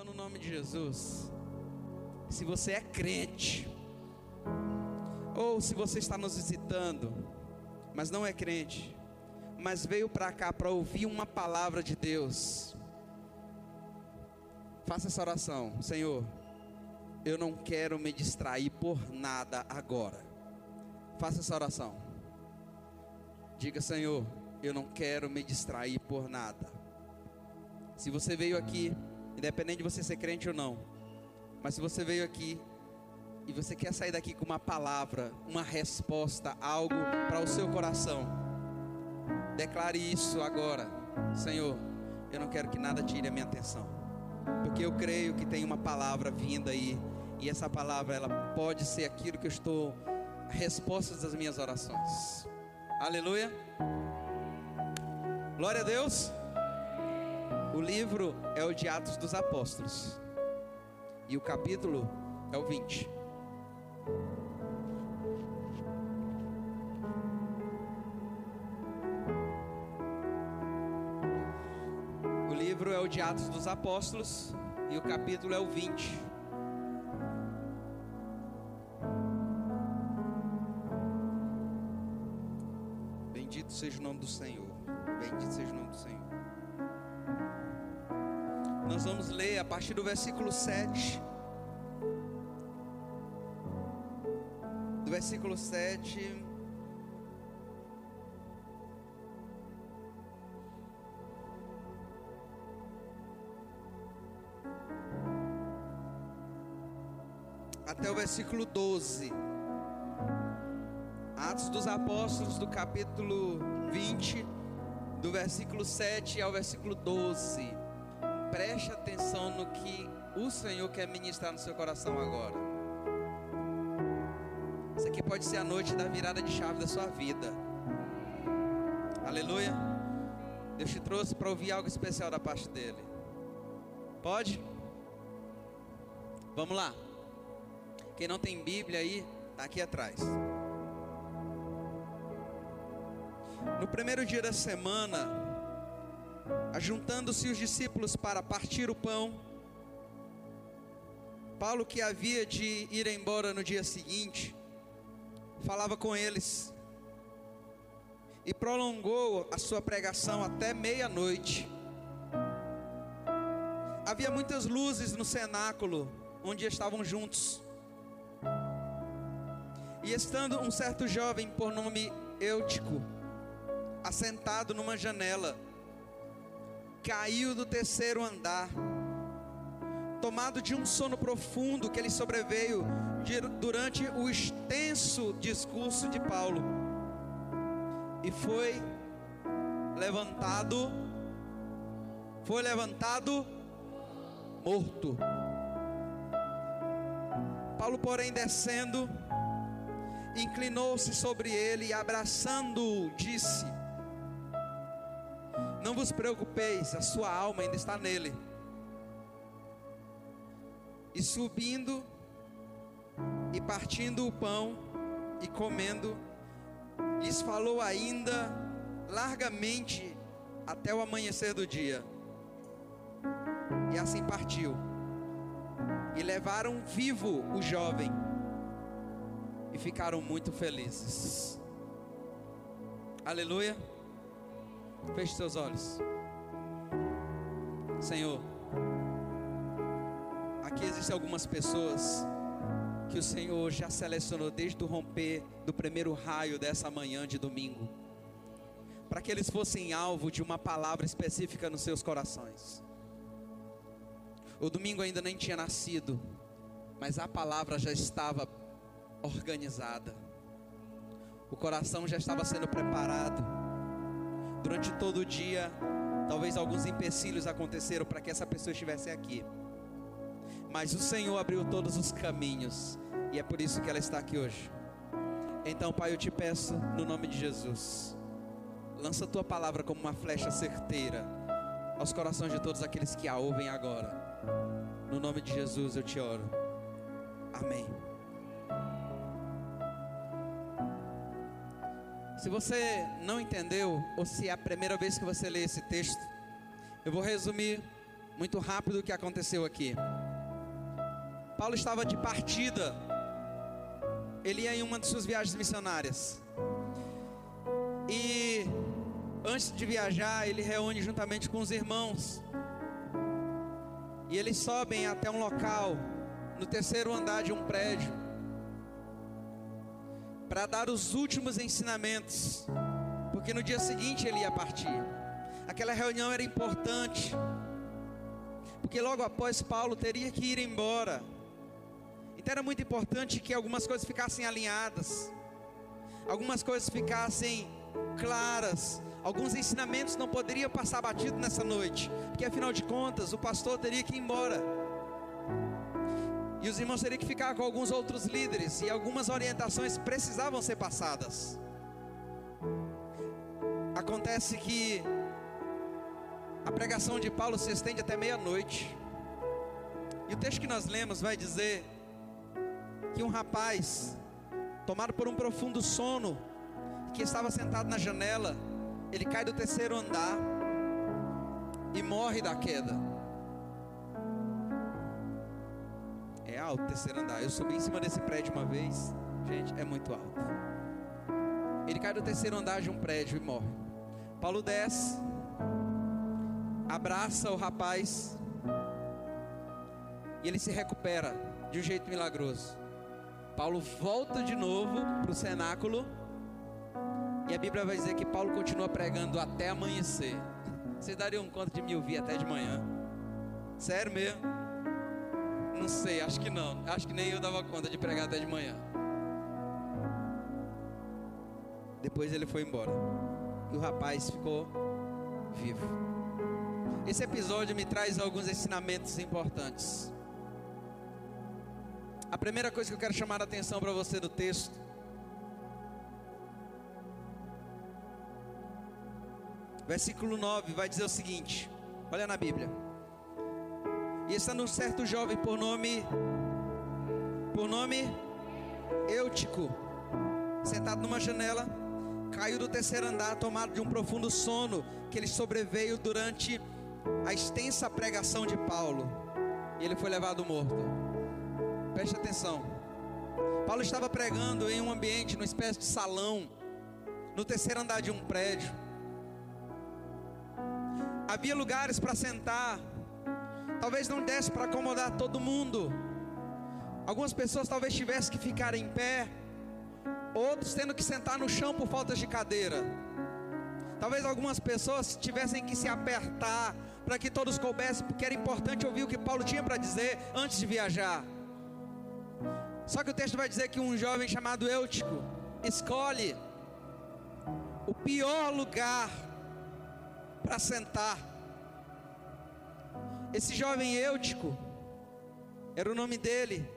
Então, no nome de Jesus, se você é crente, ou se você está nos visitando, mas não é crente, mas veio para cá para ouvir uma palavra de Deus, faça essa oração: Senhor, eu não quero me distrair por nada agora. Faça essa oração. Diga, Senhor, eu não quero me distrair por nada. Se você veio aqui, independente de você ser crente ou não, mas se você veio aqui e você quer sair daqui com uma palavra, uma resposta, algo para o seu coração, declare isso agora, Senhor. Eu não quero que nada tire a minha atenção, porque eu creio que tem uma palavra vinda aí, e essa palavra ela pode ser aquilo que eu estou, respostas das minhas orações. Aleluia. Glória a Deus. O livro é o de Atos dos Apóstolos. E o capítulo é o 20. O livro é o de Atos dos Apóstolos. E o capítulo é o 20. Bendito seja o nome do Senhor. Bendito seja o nome do Senhor. Nós vamos ler a partir do versículo 7. Do versículo 7. Até o versículo 12. Atos dos Apóstolos, do capítulo 20, do versículo 7 ao versículo 12. Preste atenção no que o Senhor quer ministrar no seu coração agora. Isso aqui pode ser a noite da virada de chave da sua vida. Aleluia. Deus te trouxe para ouvir algo especial da parte dele. Pode? Vamos lá. Quem não tem Bíblia aí, está aqui atrás. No primeiro dia da semana, ajuntando-se os discípulos para partir o pão, Paulo, que havia de ir embora no dia seguinte, falava com eles e prolongou a sua pregação até meia-noite. Havia muitas luzes no cenáculo onde estavam juntos. E estando um certo jovem por nome Eutico, assentado numa janela, caiu do terceiro andar, tomado de um sono profundo que lhe sobreveio durante o extenso discurso de Paulo, e foi levantado, foi levantado morto. Paulo, porém, descendo, inclinou-se sobre ele e abraçando-o, disse: Não vos preocupeis, a sua alma ainda está nele. E subindo e partindo o pão e comendo, lhes falou ainda largamente até o amanhecer do dia. E assim partiu. E levaram vivo o jovem e ficaram muito felizes. Aleluia. Feche seus olhos. Senhor, aqui existem algumas pessoas que o Senhor já selecionou desde o romper do primeiro raio dessa manhã de domingo, para que eles fossem alvo de uma palavra específica nos seus corações. O domingo ainda nem tinha nascido, mas a palavra já estava organizada. O coração já estava sendo preparado. Durante todo o dia, talvez alguns empecilhos aconteceram para que essa pessoa estivesse aqui. Mas o Senhor abriu todos os caminhos e é por isso que ela está aqui hoje. Então, Pai, eu te peço no nome de Jesus, lança a tua palavra como uma flecha certeira aos corações de todos aqueles que a ouvem agora. No nome de Jesus eu te oro. Amém. Se você não entendeu, ou se é a primeira vez que você lê esse texto, eu vou resumir muito rápido o que aconteceu aqui. Paulo estava de partida, ele ia em uma de suas viagens missionárias, e antes de viajar, ele reúne juntamente com os irmãos, e eles sobem até um local, no terceiro andar de um prédio, para dar os últimos ensinamentos, porque no dia seguinte ele ia partir. Aquela reunião era importante, porque logo após Paulo teria que ir embora. Então era muito importante que algumas coisas ficassem alinhadas, algumas coisas ficassem claras, alguns ensinamentos não poderiam passar batido nessa noite, porque afinal de contas o pastor teria que ir embora. E os irmãos teriam que ficar com alguns outros líderes, e algumas orientações precisavam ser passadas. Acontece que a pregação de Paulo se estende até meia-noite. E o texto que nós lemos vai dizer que um rapaz, tomado por um profundo sono, que estava sentado na janela, ele cai do terceiro andar e morre da queda. Alto o terceiro andar. Eu subi em cima desse prédio uma vez. Gente, é muito alto. Ele cai do terceiro andar de um prédio e morre. Paulo desce, abraça o rapaz e ele se recupera de um jeito milagroso. Paulo volta de novo para o cenáculo e a Bíblia vai dizer que Paulo continua pregando até amanhecer. Vocês dariam conta de me ouvir até de manhã? Sério mesmo? Não sei, acho que não. Acho que nem eu dava conta de pregar até de manhã. Depois ele foi embora. E o rapaz ficou vivo. Esse episódio me traz alguns ensinamentos importantes. A primeira coisa que eu quero chamar a atenção para você do texto Versículo 9 vai dizer o seguinte: Olha na Bíblia. E estando um certo jovem por nome por nome Eutico, sentado numa janela, caiu do terceiro andar, tomado de um profundo sono que lhe sobreveio durante a extensa pregação de Paulo. E ele foi levado morto. Preste atenção. Paulo estava pregando em um ambiente, numa espécie de salão, no terceiro andar de um prédio. Havia lugares para sentar, talvez não desse para acomodar todo mundo. Algumas pessoas talvez tivessem que ficar em pé, outros tendo que sentar no chão por falta de cadeira. Talvez algumas pessoas tivessem que se apertar para que todos coubessem, porque era importante ouvir o que Paulo tinha para dizer antes de viajar. Só que o texto vai dizer que um jovem chamado Eutico escolhe o pior lugar para sentar. Esse jovem Eutico, era o nome dele,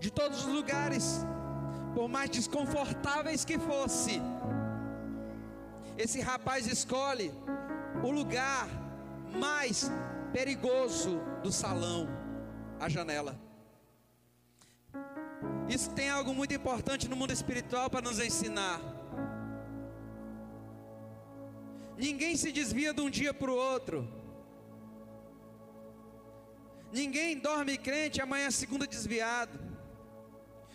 de todos os lugares, por mais desconfortáveis que fosse, esse rapaz escolhe o lugar mais perigoso do salão, a janela. Isso tem algo muito importante no mundo espiritual para nos ensinar. Ninguém se desvia de um dia para o outro. Ninguém dorme crente, amanhã é segunda desviado.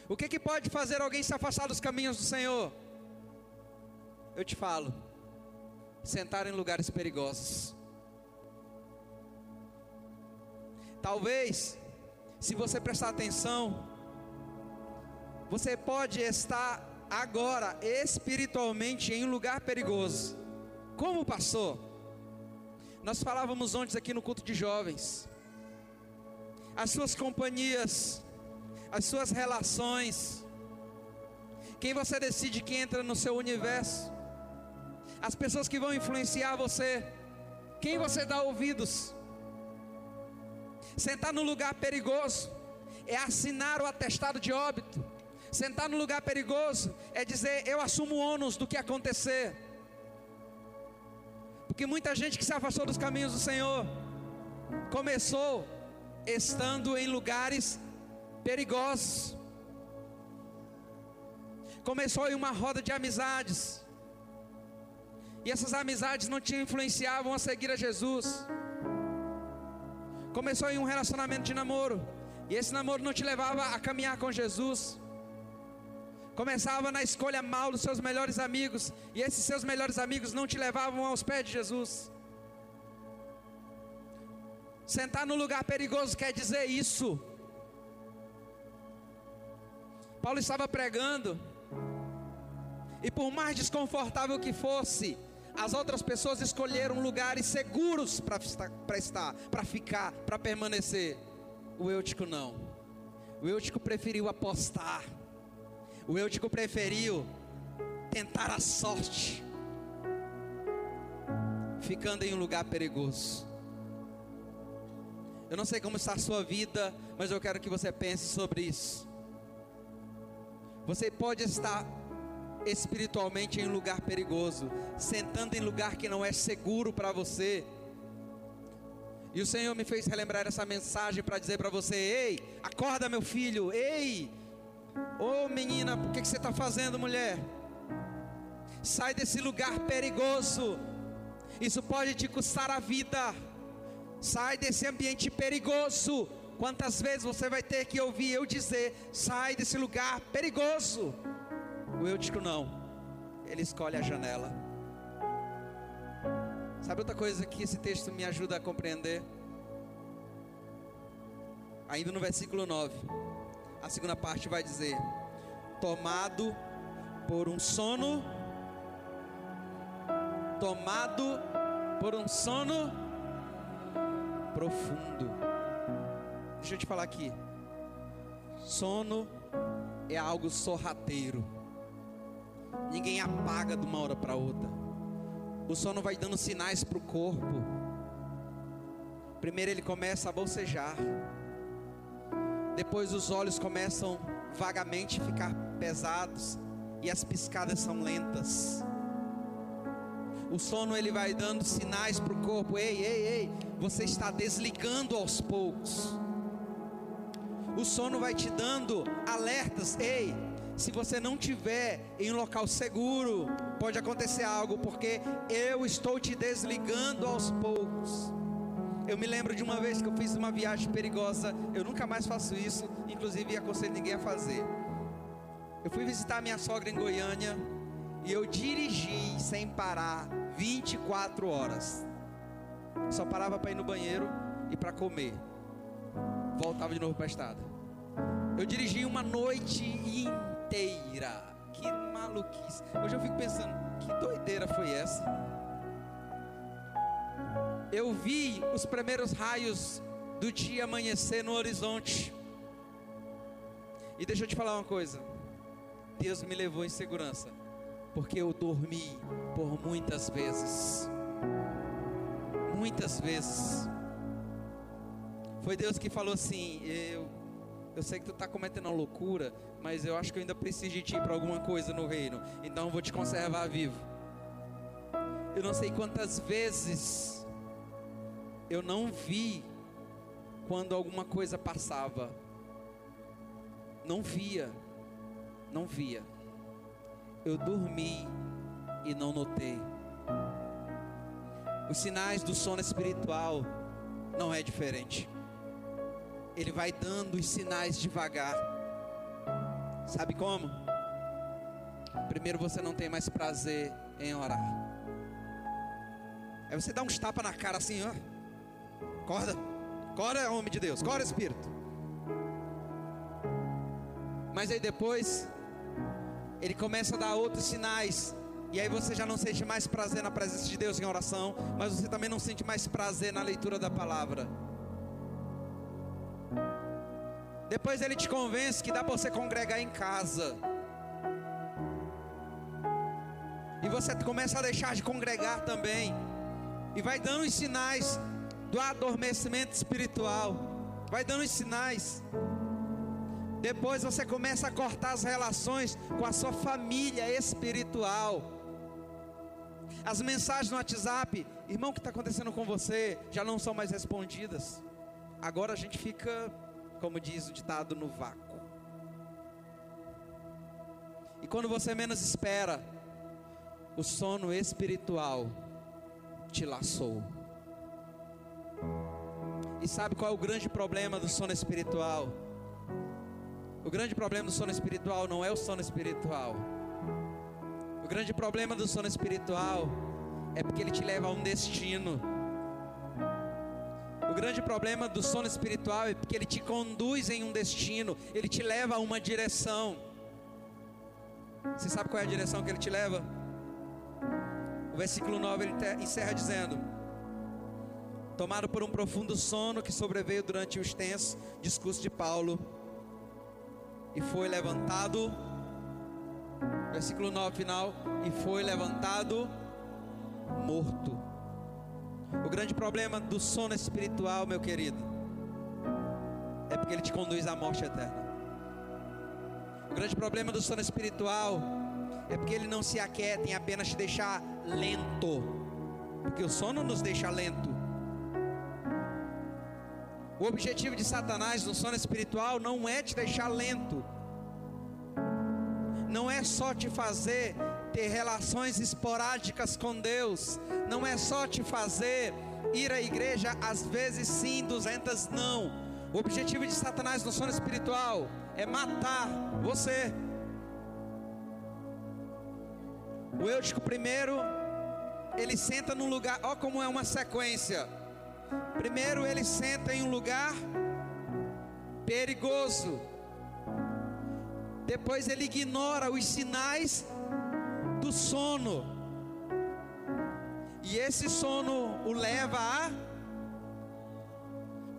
O que, que pode fazer alguém se afastar dos caminhos do Senhor? Eu te falo, sentar em lugares perigosos. Talvez, se você prestar atenção, você pode estar agora espiritualmente em um lugar perigoso. Como passou? Nós falávamos ontem aqui no culto de jovens as suas companhias, as suas relações, quem você decide que entra no seu universo, as pessoas que vão influenciar você, quem você dá ouvidos. Sentar no lugar perigoso é assinar o atestado de óbito. Sentar no lugar perigoso é dizer: Eu assumo o ônus do que acontecer. Porque muita gente que se afastou dos caminhos do Senhor começou estando em lugares perigosos. Começou em uma roda de amizades. E essas amizades não te influenciavam a seguir a Jesus. começou em um relacionamento de namoro, e esse namoro não te levava a caminhar com Jesus. Começava na escolha mal dos seus melhores amigos, e esses seus melhores amigos não te levavam aos pés de Jesus. Sentar no lugar perigoso quer dizer isso. Paulo estava pregando, e por mais desconfortável que fosse, as outras pessoas escolheram lugares seguros para estar, para ficar, para permanecer. O Eutico não. O Eutico preferiu apostar. O Eutico preferiu tentar a sorte, ficando em um lugar perigoso. Eu não sei como está a sua vida, mas eu quero que você pense sobre isso. Você pode estar espiritualmente em um lugar perigoso, sentando em lugar que não é seguro para você. E o Senhor me fez relembrar essa mensagem para dizer para você: ei, acorda, meu filho, ei, ô oh, menina, o que, que você está fazendo, mulher? Sai desse lugar perigoso, isso pode te custar a vida. Sai desse ambiente perigoso, Quantas vezes você vai ter que ouvir eu dizer: sai desse lugar perigoso? O eu digo não, ele escolhe a janela. Sabe outra coisa que esse texto me ajuda a compreender? Ainda no versículo 9, a segunda parte vai dizer: tomado por um sono, tomado por um sono profundo. Deixa eu te falar aqui. Sono é algo sorrateiro. Ninguém apaga de uma hora para outra. O sono vai dando sinais para o corpo. Primeiro ele começa a bocejar. Depois os olhos começam vagamente a ficar pesados e as piscadas são lentas. O sono ele vai dando sinais para o corpo. Ei, ei, ei, você está desligando aos poucos. O sono vai te dando alertas. Ei, se você não tiver em um local seguro, pode acontecer algo, porque eu estou te desligando aos poucos. Eu me lembro de uma vez que eu fiz uma viagem perigosa, eu nunca mais faço isso, inclusive aconselho ninguém a fazer. Eu fui visitar minha sogra em Goiânia e eu dirigi sem parar 24 horas. Só parava para ir no banheiro e para comer. Voltava de novo para a estrada. Eu dirigi uma noite inteira. Que maluquice. Hoje eu fico pensando, que doideira foi essa? Eu vi os primeiros raios do dia amanhecer no horizonte. E deixa eu te falar uma coisa. Deus me levou em segurança, porque eu dormi por muitas vezes. Muitas vezes. Foi Deus que falou assim: eu eu sei que tu está cometendo uma loucura, mas eu acho que eu ainda preciso de ti para alguma coisa no reino. Então eu vou te conservar vivo. Eu não sei quantas vezes eu não vi quando alguma coisa passava. Não via. Não via. Eu dormi e não notei. Os sinais do sono espiritual não é diferente. Ele vai dando os sinais devagar. Sabe como? Primeiro você não tem mais prazer em orar. Aí você dá uns tapas na cara assim, ó. Acorda. Acorda, homem de Deus. Acorda, Espírito. Mas aí depois, ele começa a dar outros sinais. E aí você já não sente mais prazer na presença de Deus em oração. Mas você também não sente mais prazer na leitura da palavra. Depois ele te convence que dá para você congregar em casa. E você começa a deixar de congregar também. E vai dando os sinais do adormecimento espiritual. Vai dando os sinais. Depois você começa a cortar as relações com a sua família espiritual. As mensagens no WhatsApp, irmão, o que está acontecendo com você? Já não são mais respondidas. Agora a gente fica como diz o ditado, no vácuo. E quando você menos espera, o sono espiritual te laçou. E sabe qual é o grande problema do sono espiritual? O grande problema do sono espiritual não é o sono espiritual. O grande problema do sono espiritual é porque ele te leva a um destino. O grande problema do sono espiritual é porque ele te conduz em um destino, ele te leva a uma direção. Você sabe qual é a direção que ele te leva? O versículo 9 ele encerra dizendo: Tomado por um profundo sono que sobreveio durante o extenso discurso de Paulo, e foi levantado, versículo 9 final, e foi levantado morto. O grande problema do sono espiritual, meu querido, é porque ele te conduz à morte eterna. O grande problema do sono espiritual é porque ele não se aquieta em apenas te deixar lento, porque o sono nos deixa lento. O objetivo de Satanás no sono espiritual não é te deixar lento, não é só te fazer ter relações esporádicas com Deus, não é só te fazer ir à igreja às vezes sim, duzentas não. O objetivo de Satanás no sono espiritual é matar você. O Eutico primeiro, ele senta num lugar, ó como é uma sequência. Primeiro ele senta em um lugar perigoso. Depois ele ignora os sinais do sono. E esse sono o leva a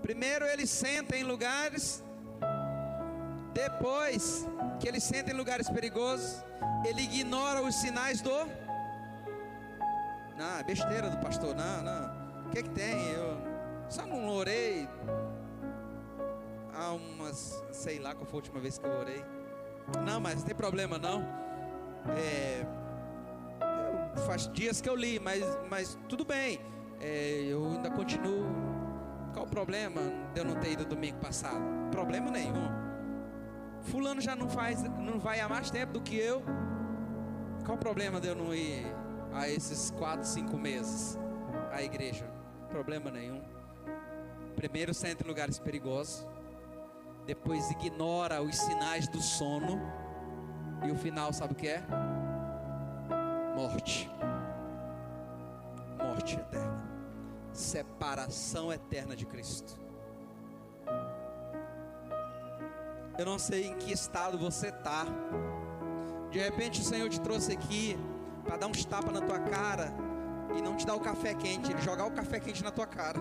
Primeiro ele senta em lugares depois que ele senta em lugares perigosos, ele ignora os sinais do Não, é besteira do pastor, não, não. O que, que tem? Eu só não orei há umas, sei lá qual foi a última vez que eu orei. Não, mas não tem problema não. É, faz dias que eu li, mas, mas tudo bem. É, eu ainda continuo. Qual o problema de eu não ter ido domingo passado? Problema nenhum. Fulano já não faz, não vai há mais tempo do que eu. Qual o problema de eu não ir a esses quatro, cinco meses à igreja? problema nenhum. Primeiro senta em lugares perigosos, depois ignora os sinais do sono, e o final sabe o que é? Morte. Morte eterna. Separação eterna de Cristo. Eu não sei em que estado você está. De repente o Senhor te trouxe aqui para dar uns tapas na tua cara e não te dar o café quente, ele jogar o café quente na tua cara,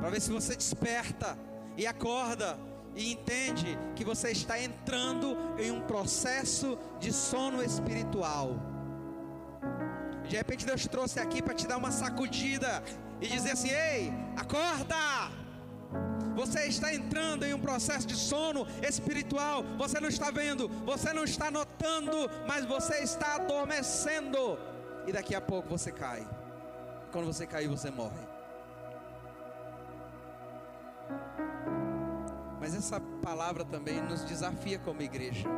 para ver se você desperta e acorda e entende que você está entrando em um processo de sono espiritual. De repente Deus trouxe aqui para te dar uma sacudida e dizer assim: "Ei, acorda!" Você está entrando em um processo de sono espiritual. Você não está vendo, você não está notando, mas você está adormecendo. E daqui a pouco você cai. Quando você cair, você morre. Essa palavra também nos desafia como igreja.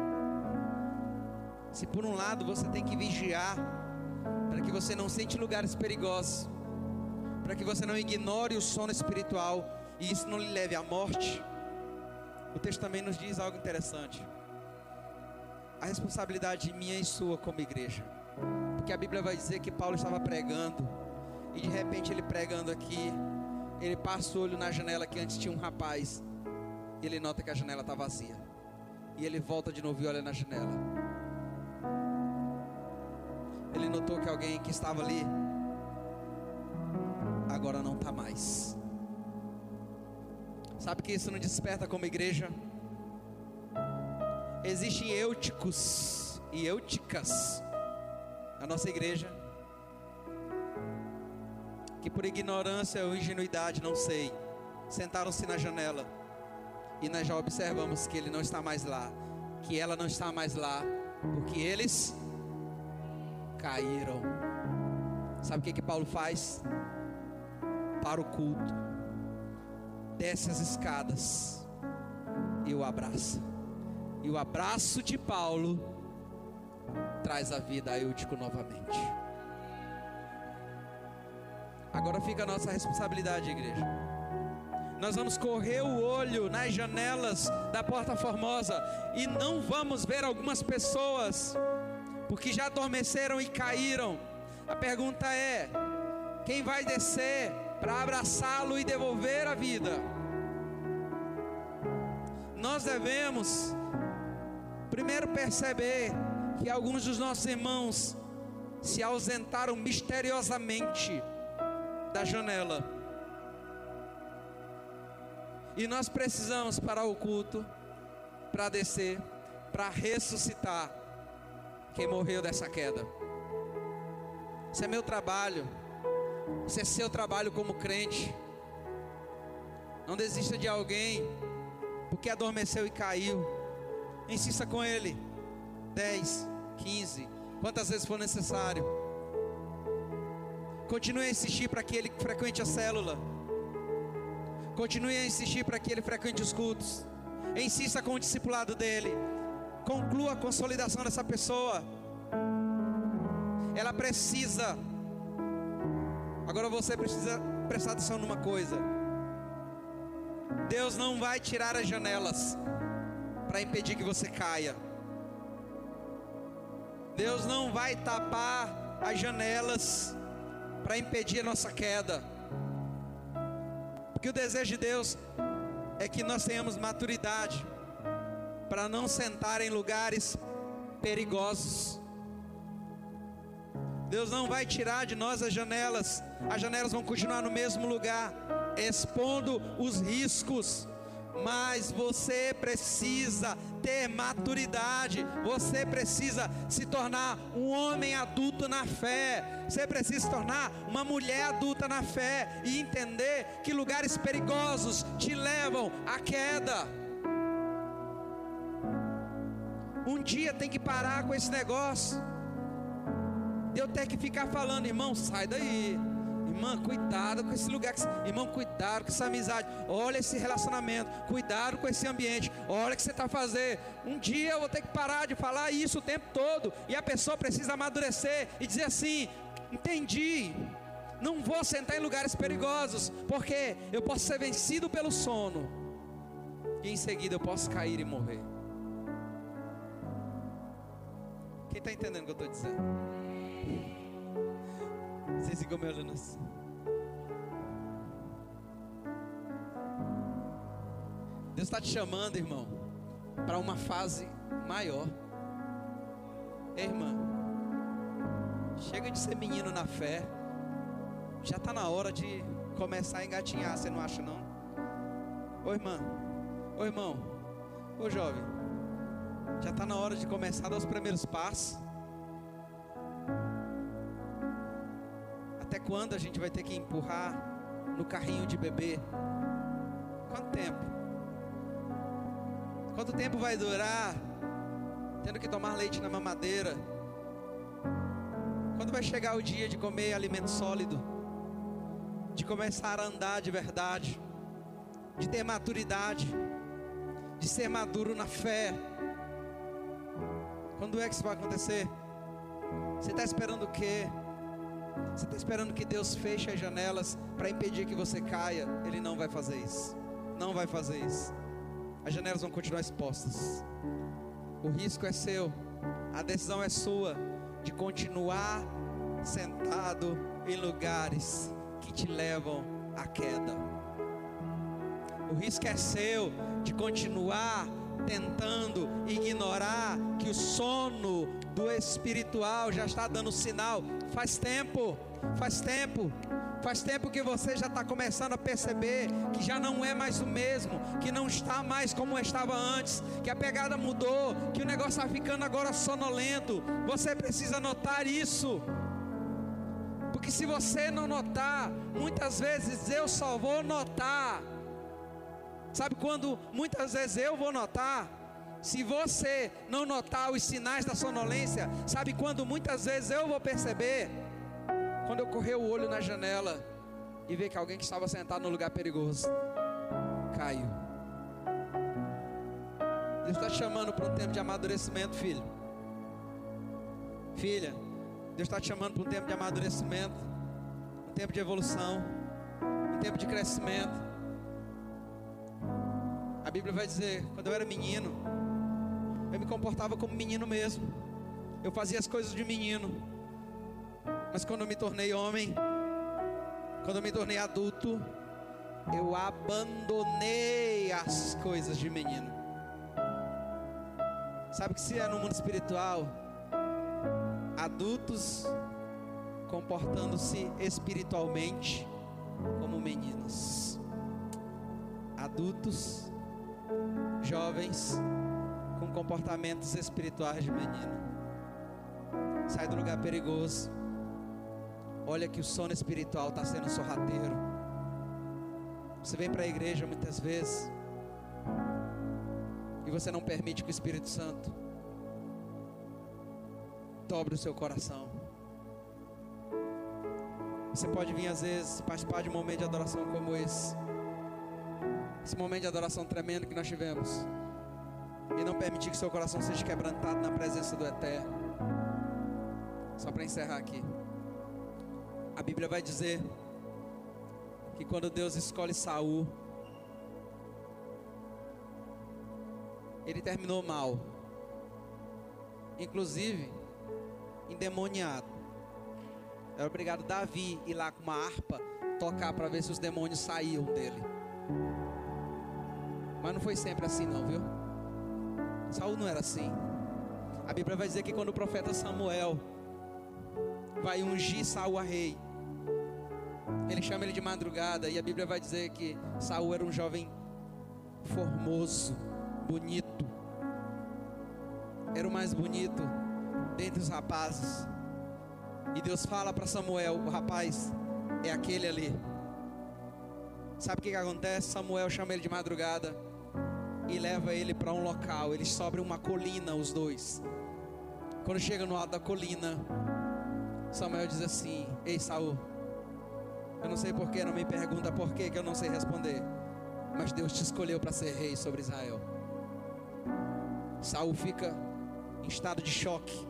Se por um lado você tem que vigiar, para que você não sente lugares perigosos, para que você não ignore o sono espiritual e isso não lhe leve à morte, o texto também nos diz algo interessante. A responsabilidade minha e sua como igreja. Porque a Bíblia vai dizer que Paulo estava pregando e de repente ele pregando aqui, ele passa o olho na janela que antes tinha um rapaz. E ele nota que a janela está vazia. E ele volta de novo e olha na janela. Ele notou que alguém que estava ali agora não está mais. Sabe que isso não desperta como igreja? Existem eúticos e eúticas na nossa igreja que por ignorância ou ingenuidade, não sei, sentaram-se na janela e nós já observamos que ele não está mais lá, que ela não está mais lá, porque eles caíram. Sabe o que que Paulo faz? Para o culto, desce as escadas e o abraça. E o abraço de Paulo traz a vida a Eutico novamente. Agora fica a nossa responsabilidade, igreja. Nós vamos correr o olho nas janelas da Porta Formosa e não vamos ver algumas pessoas, porque já adormeceram e caíram. A pergunta é: quem vai descer para abraçá-lo e devolver a vida? Nós devemos primeiro perceber que alguns dos nossos irmãos se ausentaram misteriosamente da janela e nós precisamos parar o culto para descer, para ressuscitar quem morreu dessa queda. Isso é meu trabalho. Isso é seu trabalho como crente. Não desista de alguém porque adormeceu e caiu. Insista com ele. 10, 15, quantas vezes for necessário. Continue a insistir para que ele frequente a célula. Continue a insistir para que ele frequente os cultos. Insista com o discipulado dele. Conclua a consolidação dessa pessoa. Ela precisa. Agora você precisa prestar atenção numa coisa. Deus não vai tirar as janelas para impedir que você caia. Deus não vai tapar as janelas para impedir a nossa queda. Porque o desejo de Deus é que nós tenhamos maturidade para não sentar em lugares perigosos. Deus não vai tirar de nós as janelas, as janelas vão continuar no mesmo lugar, expondo os riscos mas você precisa ter maturidade, você precisa se tornar um homem adulto na fé, você precisa se tornar uma mulher adulta na fé e entender que lugares perigosos te levam à queda. Um dia tem que parar com esse negócio. Eu ter que ficar falando, irmão, sai daí Irmã, cuidado com esse lugar. Irmão, cuidado com essa amizade. Olha esse relacionamento. Cuidado com esse ambiente. Olha o que você está fazendo. Um dia eu vou ter que parar de falar isso o tempo todo. E a pessoa precisa amadurecer e dizer assim: entendi. Não vou sentar em lugares perigosos. Porque eu posso ser vencido pelo sono. E em seguida eu posso cair e morrer. Quem está entendendo o que eu estou dizendo? Assim. Deus está te chamando, irmão, para uma fase maior. Ei, irmã, chega de ser menino na fé. Já está na hora de começar a engatinhar, você não acha não? Ô irmã, ô irmão, ô jovem, já está na hora de começar a dar os primeiros passos. Quando a gente vai ter que empurrar no carrinho de bebê? Quanto tempo? Quanto tempo vai durar tendo que tomar leite na mamadeira? Quando vai chegar o dia de comer alimento sólido? De começar a andar de verdade? De ter maturidade? De ser maduro na fé? Quando é que isso vai acontecer? Você está esperando o quê? Você está esperando que Deus feche as janelas para impedir que você caia? Ele não vai fazer isso. Não vai fazer isso. As janelas vão continuar expostas. O risco é seu. A decisão é sua de continuar sentado em lugares que te levam à queda. O risco é seu de continuar tentando ignorar que o sono do espiritual já está dando sinal. Faz tempo, faz tempo. Faz tempo que você já está começando a perceber que já não é mais o mesmo, que não está mais como estava antes, que a pegada mudou, que o negócio está ficando agora sonolento. Você precisa notar isso. Porque se você não notar, muitas vezes eu só vou notar Sabe quando muitas vezes eu vou notar? Se você não notar os sinais da sonolência, sabe quando muitas vezes eu vou perceber? Quando eu correr o olho na janela e ver que alguém que estava sentado no lugar perigoso caiu. Deus está te chamando para um tempo de amadurecimento, filho. Filha, Deus está te chamando para um tempo de amadurecimento, um tempo de evolução, um tempo de crescimento. Bíblia vai dizer: quando eu era menino, eu me comportava como menino mesmo. Eu fazia as coisas de menino. Mas quando eu me tornei homem, quando eu me tornei adulto, eu abandonei as coisas de menino. Sabe que se é no mundo espiritual, adultos comportando-se espiritualmente como meninos. Adultos, jovens com comportamentos espirituais de menino. Sai do lugar perigoso. Olha que o sono espiritual está sendo sorrateiro. Você vem para a igreja muitas vezes e você não permite que o Espírito Santo dobre o seu coração. Você pode vir às vezes participar de um momento de adoração como esse. Esse momento de adoração tremendo que nós tivemos. E não permitir que seu coração seja quebrantado na presença do Eterno. Só para encerrar aqui. A Bíblia vai dizer que quando Deus escolhe Saul, ele terminou mal. Inclusive, endemoniado. Era obrigado Davi ir lá com uma harpa tocar para ver se os demônios saíam dele. Mas não foi sempre assim não, viu? Saul não era assim. A Bíblia vai dizer que quando o profeta Samuel vai ungir Saul a rei, ele chama ele de madrugada e a Bíblia vai dizer que Saul era um jovem formoso, bonito. Era o mais bonito dentre os rapazes. E Deus fala para Samuel: o rapaz é aquele ali. Sabe o que, que acontece? Samuel chama ele de madrugada e leva ele para um local. Eles sobem uma colina, os dois. Quando chega no alto da colina, Samuel diz assim: Ei, Saul, eu não sei porquê, não me pergunta por que eu não sei responder. Mas Deus te escolheu para ser rei sobre Israel. Saul fica em estado de choque.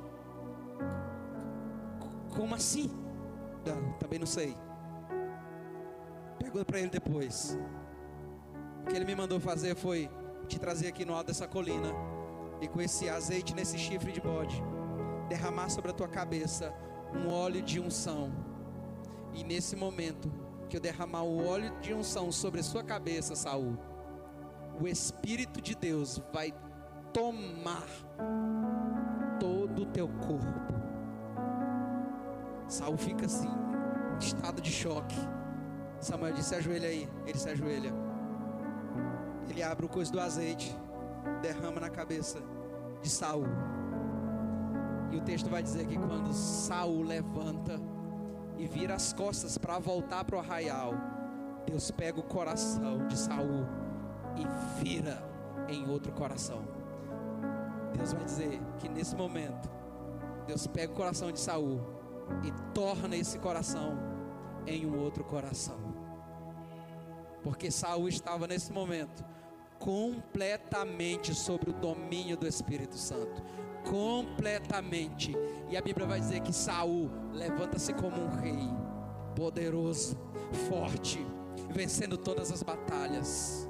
Como assim? Não, também não sei. Pergunta para ele depois. O que ele me mandou fazer foi te trazer aqui no alto dessa colina e com esse azeite nesse chifre de bode, derramar sobre a tua cabeça um óleo de unção. E nesse momento que eu derramar o óleo de unção sobre a sua cabeça, Saul, o Espírito de Deus vai tomar todo o teu corpo. Saul fica assim, em estado de choque. Samuel disse: ajoelha aí. Ele se ajoelha. Ele abre o coiso do azeite, derrama na cabeça de Saul. E o texto vai dizer que quando Saul levanta e vira as costas para voltar para o arraial, Deus pega o coração de Saul e vira em outro coração. Deus vai dizer que nesse momento Deus pega o coração de Saul e torna esse coração em um outro coração. Porque Saul estava nesse momento completamente sobre o domínio do Espírito Santo. Completamente. E a Bíblia vai dizer que Saul levanta-se como um rei, poderoso, forte, vencendo todas as batalhas.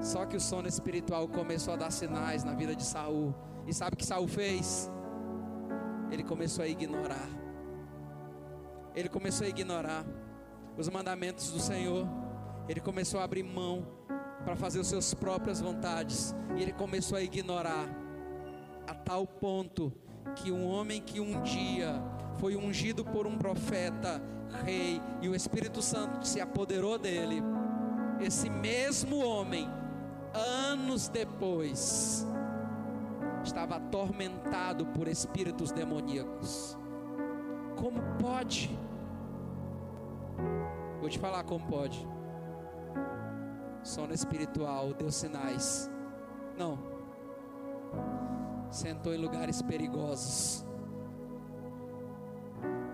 Só que o sono espiritual começou a dar sinais na vida de Saul. E sabe o que Saul fez? Ele começou a ignorar. Ele começou a ignorar os mandamentos do Senhor. Ele começou a abrir mão para fazer as suas próprias vontades. E ele começou a ignorar a tal ponto que um homem que um dia foi ungido por um profeta, rei, e o Espírito Santo se apoderou dele. Esse mesmo homem, anos depois, estava atormentado por espíritos demoníacos. Como pode? Vou te falar como pode. Sono espiritual deu sinais. Não. Sentou em lugares perigosos.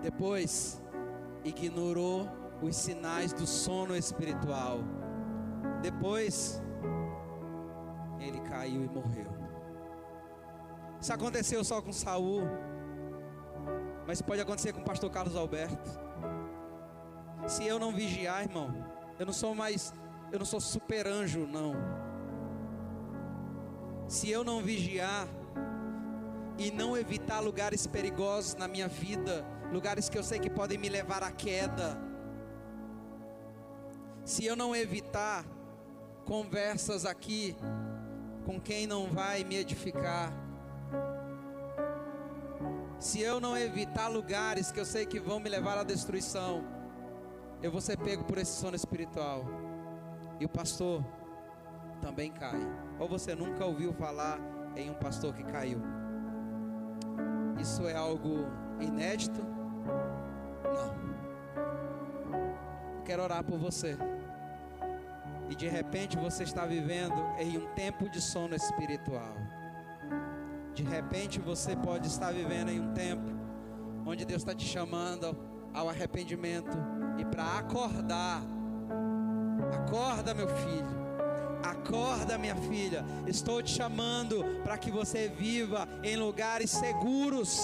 Depois, ignorou os sinais do sono espiritual. Depois, ele caiu e morreu. Isso aconteceu só com Saul, mas pode acontecer com o pastor Carlos Alberto. Se eu não vigiar, irmão, eu não sou mais eu não sou super anjo, não. Se eu não vigiar e não evitar lugares perigosos na minha vida, lugares que eu sei que podem me levar à queda, se eu não evitar conversas aqui com quem não vai me edificar, se eu não evitar lugares que eu sei que vão me levar à destruição, eu vou ser pego por esse sono espiritual. E o pastor também cai. Ou você nunca ouviu falar em um pastor que caiu? Isso é algo inédito? Não. Quero orar por você. E de repente você está vivendo em um tempo de sono espiritual. De repente você pode estar vivendo em um tempo onde Deus está te chamando ao arrependimento e para acordar. Acorda, meu filho. Acorda, minha filha. Estou te chamando para que você viva em lugares seguros,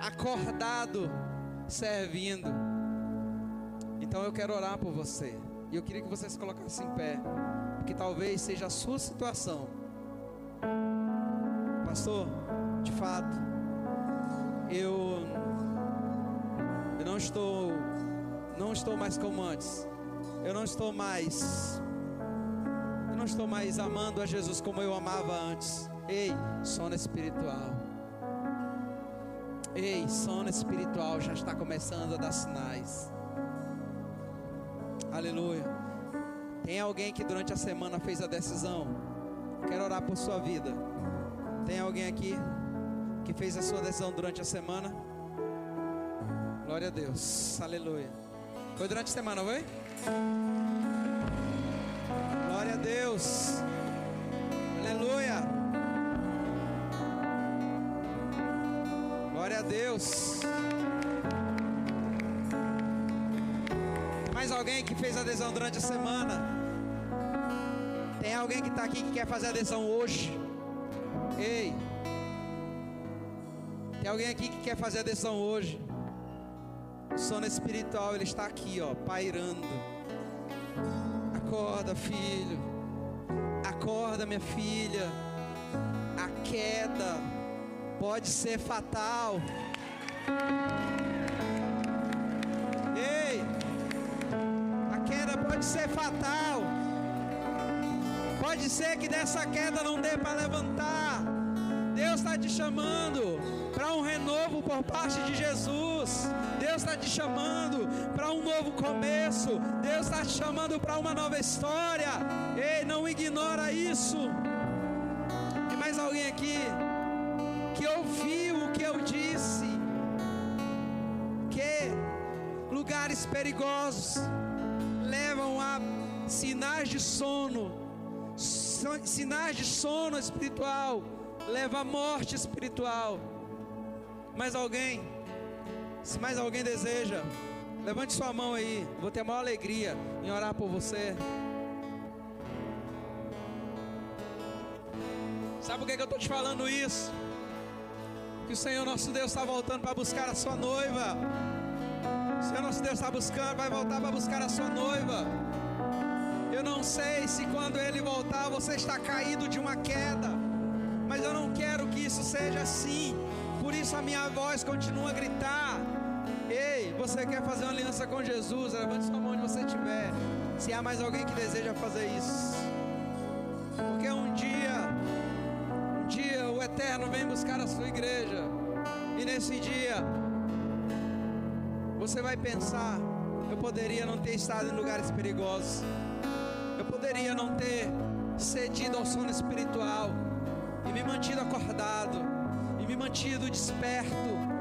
acordado, servindo. Então eu quero orar por você. E eu queria que você se colocasse em pé, porque talvez seja a sua situação. Pastor, de fato, eu eu não estou não estou mais como antes. Eu não estou mais eu não estou mais amando a Jesus como eu amava antes. Ei, sono espiritual. Ei, sono espiritual já está começando a dar sinais. Aleluia. Tem alguém que durante a semana fez a decisão? Quero orar por sua vida. Tem alguém aqui que fez a sua decisão durante a semana? Glória a Deus. Aleluia. Foi durante a semana, foi? Glória a Deus. Aleluia. Glória a Deus. mais alguém que fez adesão durante a semana? Tem alguém que está aqui que quer fazer adesão hoje? Ei, tem alguém aqui que quer fazer adesão hoje? O sono espiritual ele está aqui, ó, pairando. Acorda, filho. Acorda, minha filha. A queda pode ser fatal. pode ser fatal. Pode ser que dessa queda não dê para levantar. Deus está te chamando para um renovo por parte de Jesus. Deus está te chamando para um novo começo. Deus está te chamando para uma nova história. Ei, não ignora isso. Tem mais alguém aqui que ouviu o que eu disse? Que lugares perigosos levam a sinais de sono, sinais de sono espiritual, leva à morte espiritual. Mais alguém? Se mais alguém deseja, levante sua mão aí. Vou ter a maior alegria em orar por você. Sabe por que, que eu estou te falando isso? Que o Senhor nosso Deus está voltando para buscar a sua noiva. O Senhor nosso Deus está buscando, vai voltar para buscar a sua noiva. Eu não sei se quando Ele voltar você está caído de uma queda, mas eu não quero que isso seja assim. Por isso a minha voz continua a gritar. Você quer fazer uma aliança com Jesus? Levante sua mão onde você estiver. Se há mais alguém que deseja fazer isso. Porque um dia, um dia o Eterno vem buscar a sua igreja. E nesse dia, você vai pensar: eu poderia não ter estado em lugares perigosos, eu poderia não ter cedido ao sono espiritual e me mantido acordado e me mantido desperto.